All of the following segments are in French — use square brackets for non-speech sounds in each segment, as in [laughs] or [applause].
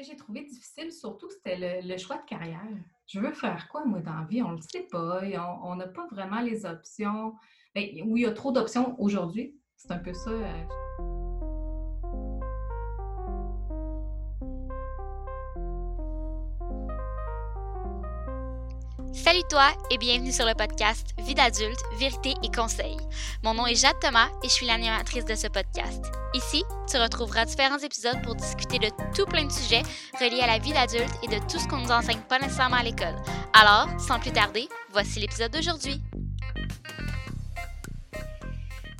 que j'ai trouvé difficile, surtout, c'était le, choix de carrière. Je veux faire quoi, moi, dans la vie? On ne le sait pas. on n'a pas vraiment les options. Ben, oui, il y a trop d'options aujourd'hui. C'est un peu ça. Euh, Salut toi et bienvenue sur le podcast Vie d'adulte, vérité et conseils. Mon nom est Jade Thomas et je suis l'animatrice de ce podcast. Ici, tu retrouveras différents épisodes pour discuter de tout plein de sujets reliés à la vie d'adulte et de tout ce qu'on nous enseigne pas nécessairement à l'école. Alors, sans plus tarder, voici l'épisode d'aujourd'hui.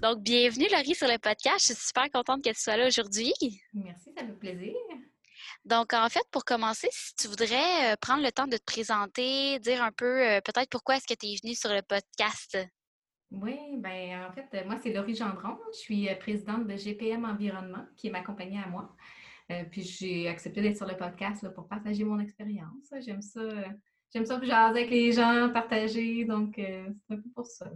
Donc, bienvenue Laurie sur le podcast. Je suis super contente que tu sois là aujourd'hui. Merci, ça fait plaisir. Donc, en fait, pour commencer, si tu voudrais prendre le temps de te présenter, dire un peu peut-être pourquoi est-ce que tu es venue sur le podcast? Oui, bien, en fait, moi, c'est Laurie Gendron. Je suis présidente de GPM Environnement, qui est ma compagnie à moi. puis j'ai accepté d'être sur le podcast pour partager mon expérience. J'aime ça. J'aime ça jaser avec les gens, partager. Donc, c'est un peu pour ça.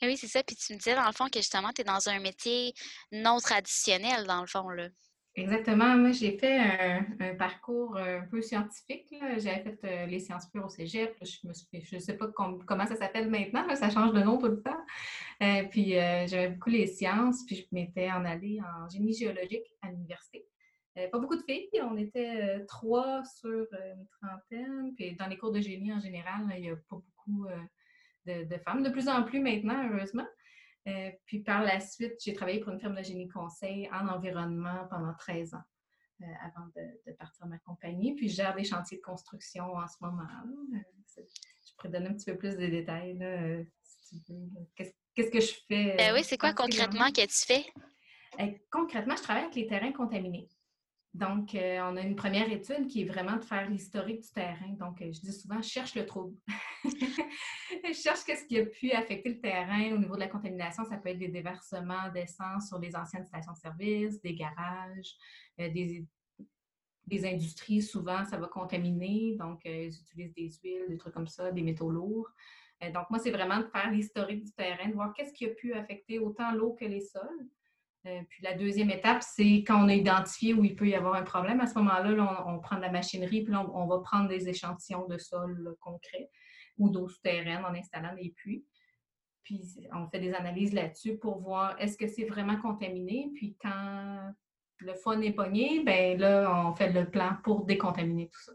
Eh oui, c'est ça. Puis tu me disais, dans le fond, que justement, tu es dans un métier non traditionnel, dans le fond. Là. Exactement. Moi, j'ai fait un, parcours un peu scientifique. J'avais fait euh, les sciences pures au cégep. Je ne sais pas comment ça s'appelle maintenant. ça change de nom tout le temps. Euh, puis, euh, j'avais beaucoup les sciences. Puis, je m'étais en allée en génie géologique à l'université. pas beaucoup de filles. On était trois sur une trentaine. Puis, dans les cours de génie en général, il n'y a pas beaucoup de, femmes. De plus en plus maintenant, heureusement. Euh, puis par la suite, j'ai travaillé pour une firme de génie conseil en environnement pendant 13 ans euh, avant de, partir ma compagnie. Puis je gère des chantiers de construction en ce moment. Euh, je pourrais donner un petit peu plus de détails si tu veux. Qu'est-ce que je fais? Ben oui, c'est quoi concrètement? que tu fais? concrètement, je travaille avec les terrains contaminés. Donc, euh, on a une première étude qui est vraiment de faire l'historique du terrain. Donc, euh, je dis souvent, cherche le trouble. [laughs] cherche ce qui a pu affecter le terrain au niveau de la contamination. Ça peut être des déversements d'essence sur les anciennes stations-service, des garages, euh, des, des, industries. Souvent, ça va contaminer. Donc, ils utilisent des huiles, des trucs comme ça, des métaux lourds. donc, moi, c'est vraiment de faire l'historique du terrain, de voir qu'est-ce qui a pu affecter autant l'eau que les sols. Euh, puis la deuxième étape, c'est quand on a identifié où il peut y avoir un problème. À ce moment-là, on, prend de la machinerie, puis on, va prendre des échantillons de sol concret ou d'eau souterraine en installant des puits. Puis on fait des analyses là-dessus pour voir est-ce que c'est vraiment contaminé. Puis quand le foie n'est pogné, bien là, on fait le plan pour décontaminer tout ça.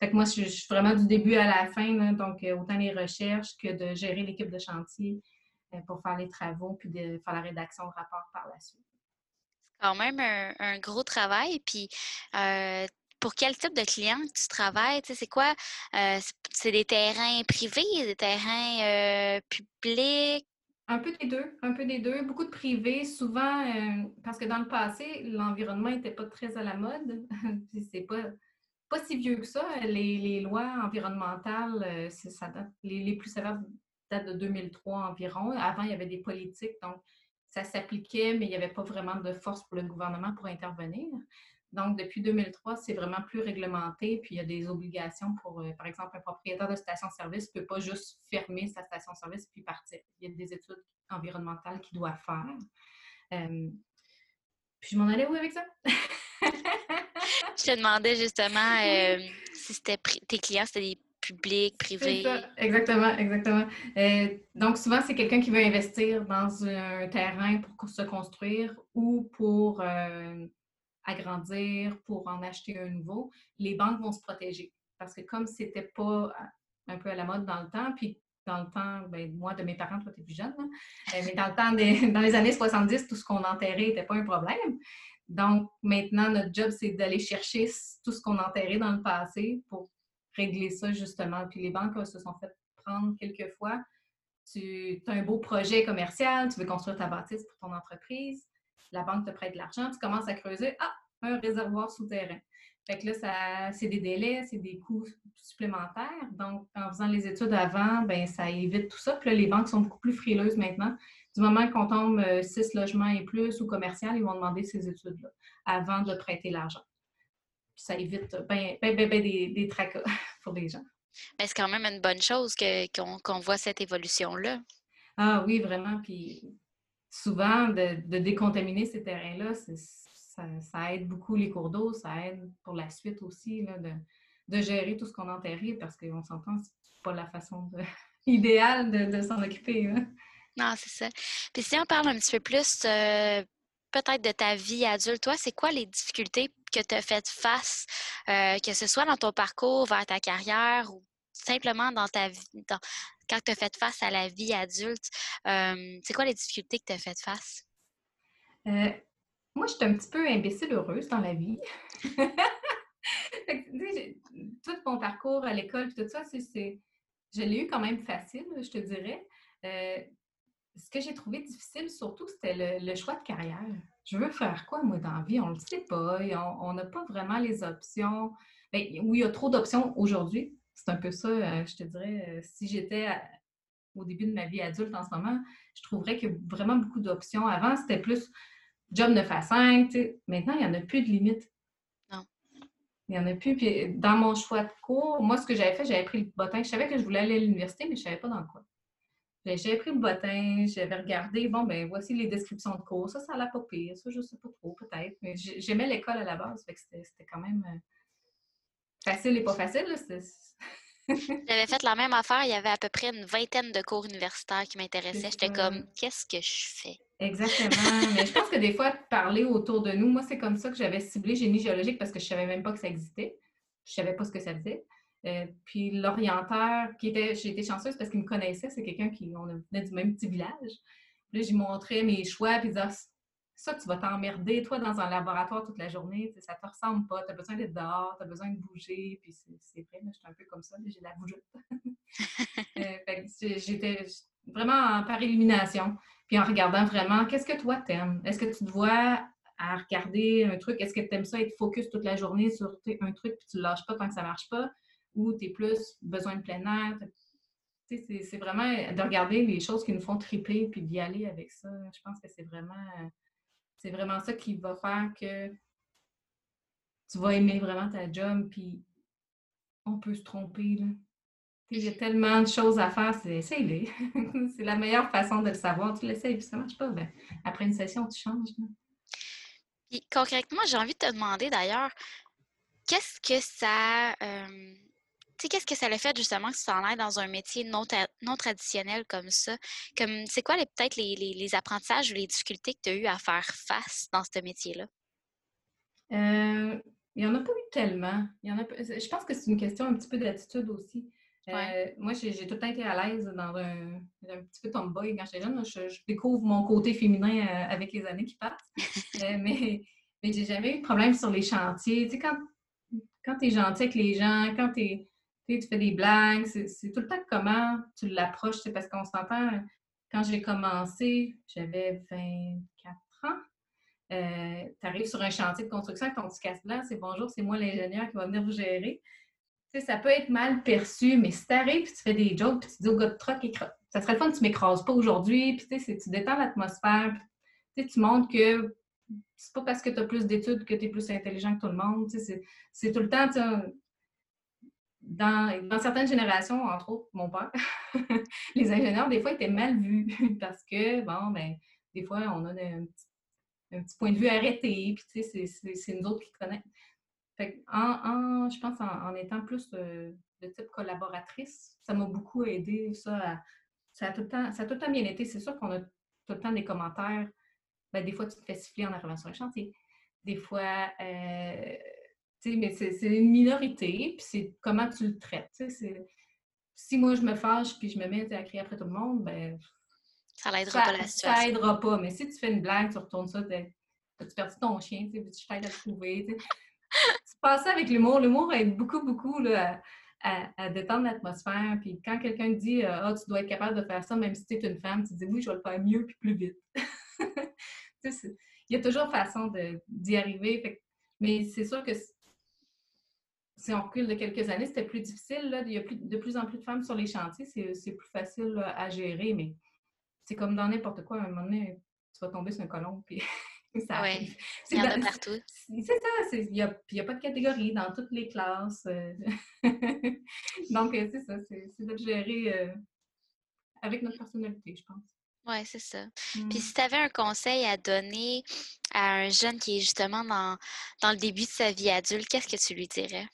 Fait que moi, je, suis vraiment du début à la fin, donc euh, autant les recherches que de gérer l'équipe de chantier, pour faire les travaux puis de faire la rédaction de rapport par la suite. C'est quand même un, gros travail. Puis, euh, pour quel type de clients tu travailles? c'est quoi? Euh, c'est des terrains privés, des terrains publics? Un peu des deux, un peu des deux. Beaucoup de privés, souvent, parce que dans le passé, l'environnement n'était pas très à la mode. [laughs] c'est pas, pas si vieux que ça. Les, lois environnementales, ça les, les, plus sévères de 2003 environ. Avant, il y avait des politiques, donc ça s'appliquait, mais il n'y avait pas vraiment de force pour le gouvernement pour intervenir. Donc, depuis 2003, c'est vraiment plus réglementé, puis il y a des obligations pour, euh, par exemple, un propriétaire de station-service ne peut pas juste fermer sa station-service puis partir. Il y a des études environnementales qu'il doit faire. Euh, puis je m'en allais où avec ça? [laughs] je te demandais justement [laughs] euh, si c'était tes clients, c'était des public, privé. Exactement, exactement. Euh, donc, souvent, c'est quelqu'un qui veut investir dans un terrain pour se construire ou pour euh, agrandir, pour en acheter un nouveau. Les banques vont se protéger parce que comme c'était pas un peu à la mode dans le temps, puis dans le temps, ben, moi, de mes parents, toi, tu es plus jeune, euh, mais dans le temps, des, [laughs] dans les années 70, tout ce qu'on enterrait n'était pas un problème. Donc, maintenant, notre job, c'est d'aller chercher tout ce qu'on enterrait dans le passé pour régler ça justement. Puis les banques se sont fait prendre quelques fois. Tu as un beau projet commercial, tu veux construire ta bâtisse pour ton entreprise, la banque te prête de l'argent, tu commences à creuser, ah, un réservoir souterrain. Fait que là, c'est des délais, c'est des coûts supplémentaires. Donc, en faisant les études avant, ben ça évite tout ça. Puis là, les banques sont beaucoup plus frileuses maintenant. Du moment qu'on tombe euh, six logements et plus ou commercial, ils vont demander ces études-là avant de prêter l'argent ça évite ben, ben, ben, ben des, des, tracas [laughs] pour les gens. Mais c'est quand même une bonne chose qu'on voit cette évolution-là. Ah oui, vraiment. Puis souvent, de, décontaminer ces terrains-là, ça, aide beaucoup les cours d'eau, ça aide pour la suite aussi là, de, de, gérer tout ce qu'on enterrit parce qu'on s'entend, c'est pas la façon [laughs] idéale de, s'en occuper. Non, c'est ça. Puis si on parle un petit peu plus euh, peut-être de ta vie adulte, toi, c'est quoi les difficultés que tu as faites face, euh, que ce soit dans ton parcours vers ta carrière ou simplement dans ta vie, quand tu as fait face à la vie adulte, euh, c'est quoi les difficultés que tu as faites face? Euh, moi, je suis un petit peu imbécile heureuse dans la vie. [laughs] tout mon parcours à l'école, tout ça, c'est, je l'ai eu quand même facile, je te dirais. Ce que j'ai trouvé difficile, surtout, c'était le, choix de carrière. Je veux faire quoi, moi, dans la vie? On ne le sait pas. On n'a pas vraiment les options. Ben, oui, il y a trop d'options aujourd'hui. C'est un peu ça, euh, je te dirais. Euh, si j'étais au début de ma vie adulte en ce moment, je trouverais qu'il y a vraiment beaucoup d'options. Avant, c'était plus job 9 à 5. Maintenant, il n'y en a plus de limite. Non. Il n'y en a plus. Puis dans mon choix de cours, moi, ce que j'avais fait, j'avais pris le bottin. Je savais que je voulais aller à l'université, mais je ne savais pas dans quoi. J'avais pris le bottin, j'avais regardé, bon, ben voici les descriptions de cours. Ça, ça n'a pas pire. Ça, je ne sais pas trop, peut-être. Mais j'aimais l'école à la base, fait que c'était quand même euh, facile et pas facile. J'avais fait la [laughs] même affaire. Il y avait à peu près une vingtaine de cours universitaires qui m'intéressaient. J'étais comme, qu'est-ce que je fais? Exactement. [laughs] Mais je pense que des fois, parler autour de nous, moi, c'est comme ça que j'avais ciblé génie géologique parce que je ne savais même pas que ça existait. Je ne savais pas ce que ça faisait. Euh, puis l'orienteur, qui était, j'ai été chanceuse parce qu'il me connaissait, c'est quelqu'un qui, on venait du même petit village. Là, j'ai montré mes choix, puis il disait, ça, tu vas t'emmerder, toi, dans un laboratoire toute la journée, ça te ressemble pas, tu as besoin d'être dehors, tu as besoin de bouger, puis c'est vrai, je suis un peu comme ça, j'ai la bougeotte. [laughs] euh, j'étais vraiment par élimination, puis en regardant vraiment, qu'est-ce que toi t'aimes? Est-ce que tu te vois à regarder un truc, est-ce que tu aimes ça être focus toute la journée sur un truc, puis tu ne lâches pas tant que ça marche pas? Ou tu es plus besoin de plein air. C'est vraiment de regarder les choses qui nous font triper puis d'y aller avec ça. Je pense que c'est vraiment, c'est vraiment ça qui va faire que tu vas aimer vraiment ta job puis on peut se tromper. Il y a tellement de choses à faire, c'est essaye [laughs] c'est la meilleure façon de le savoir. Tu l'essayes, puis ça ne marche pas. Ben, après une session, tu changes. Puis concrètement, j'ai envie de te demander d'ailleurs, qu'est-ce que ça. Euh, sais, qu'est-ce que ça le fait justement que tu t'en ailles dans un métier non, non traditionnel comme ça? Comme, c'est quoi peut-être les, apprentissages ou les difficultés que tu as eu à faire face dans ce métier-là? Euh, il n'y en a pas eu tellement. Il y en a, je pense que c'est une question un petit peu d'attitude aussi. Euh, moi, j'ai, tout le temps été à l'aise dans un, un petit peu tomboy quand j'étais jeune. Je, découvre mon côté féminin euh, avec les années qui passent. [laughs] mais mais j'ai jamais eu de problème sur les chantiers. Tu sais, quand, quand tu es gentil avec les gens, quand tu es tu fais des blagues, c'est tout le temps comment tu l'approches. C'est parce qu'on s'entend, quand j'ai commencé, j'avais 24 ans. Euh, tu arrives sur un chantier de construction avec ton petit casse-blanc, c'est bonjour, c'est moi l'ingénieur qui va venir vous gérer. Ça peut être mal perçu, mais si tu arrives tu fais des jokes puis tu dis au gars de truck, ça serait le fun que tu m'écrases pas aujourd'hui, puis tu détends l'atmosphère, tu montres que c'est pas parce que tu as plus d'études que tu es plus intelligent que tout le monde. C'est tout le temps, dans, certaines générations, entre autres mon père, [laughs] les ingénieurs, des fois, étaient mal vus [laughs] parce que, bon, ben, des fois, on a un, petit, point de vue arrêté, puis tu sais, c'est nous autres qui connaissent. Fait en, je pense en, étant plus de, type collaboratrice, ça m'a beaucoup aidé, ça, ça, a tout le temps, ça a tout le temps bien été. C'est sûr qu'on a tout le temps des commentaires. Ben, des fois, tu te fais siffler en arrivant sur un chantier. Des fois, euh, mais c'est une minorité, puis c'est comment tu le traites. Si moi, je me fâche puis je me mets à crier après tout le monde, ben ça l'aidera pas la situation. Ça aidera pas. Mais si tu fais une blague, tu retournes ça, tu perds ton chien, tu t'aides à le trouver. tu [laughs] passes ça avec l'humour. L'humour aide beaucoup, beaucoup là, à, détendre l'atmosphère. Puis quand quelqu'un te dit Ah, oh, tu dois être capable de faire ça, même si tu es une femme, tu dis oui, je vais le faire mieux puis plus vite. [laughs] il y a toujours façon d'y arriver. mais c'est sûr que si on recule de quelques années, c'était plus difficile. Là. Il y a plus, de plus en plus de femmes sur les chantiers. C'est plus facile à gérer, mais c'est comme dans n'importe quoi. À un moment donné, tu vas tomber sur un colon, puis [laughs] ça arrive. Il y en a partout. C'est ça. Il n'y a, a, pas de catégorie dans toutes les classes. Euh. [laughs] Donc, euh, c'est ça. C'est de gérer euh, avec notre personnalité, je pense. Oui, c'est ça. Puis si tu avais un conseil à donner à un jeune qui est justement dans, dans le début de sa vie adulte, qu'est-ce que tu lui dirais?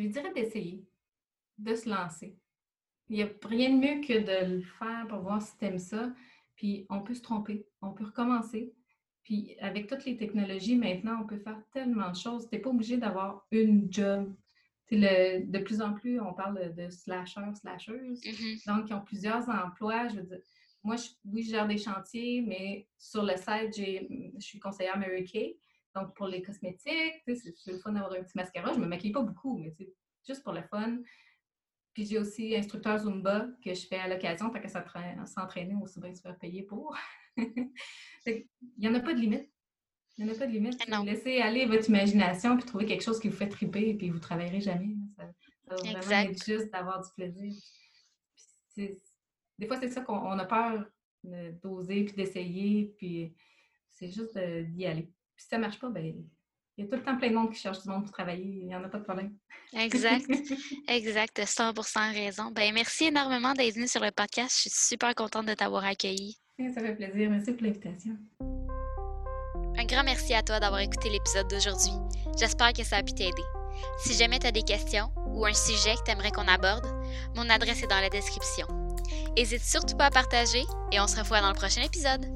Je lui dirais d'essayer, de se lancer. Il n'y a rien de mieux que de le faire pour voir si tu aimes ça. Puis on peut se tromper, on peut recommencer. Puis avec toutes les technologies maintenant, on peut faire tellement de choses. Tu n'es pas obligé d'avoir une job. Le, de plus en plus, on parle de slashers, slashers. Mhm. Donc, ils ont plusieurs emplois. Je veux dire, moi, je, oui, je gère des chantiers, mais sur le site, je suis conseillère Mary Kay. Donc, pour les cosmétiques, c'est le fun d'avoir un petit mascara. Je ne me maquille pas beaucoup, mais juste pour le fun. Puis j'ai aussi instructeur Zumba que je fais à l'occasion, fait que ça s'entraîner aussi bien se faire payer pour. [laughs] Il n'y en a pas de limite. Il n'y en a pas de limite. Ah Laissez aller votre imagination puis trouver quelque chose qui vous fait triper et puis vous ne travaillerez jamais. Ça, ça va vraiment être juste d'avoir du plaisir. des fois, c'est ça qu'on a peur d'oser puis d'essayer, puis c'est juste d'y aller. Puis si ça ne marche pas, ben il y a tout le temps plein de monde qui cherche du monde pour travailler. Il n'y en a pas de problème. Exact. [laughs] exact. 100 raison. Ben, merci énormément d'être venu sur le podcast. Je suis super contente de t'avoir accueilli. Ça fait plaisir. Merci pour l'invitation. Un grand merci à toi d'avoir écouté l'épisode d'aujourd'hui. J'espère que ça a pu t'aider. Si jamais tu as des questions ou un sujet que tu aimerais qu'on aborde, mon adresse est dans la description. N'hésite surtout pas à partager et on se revoit dans le prochain épisode.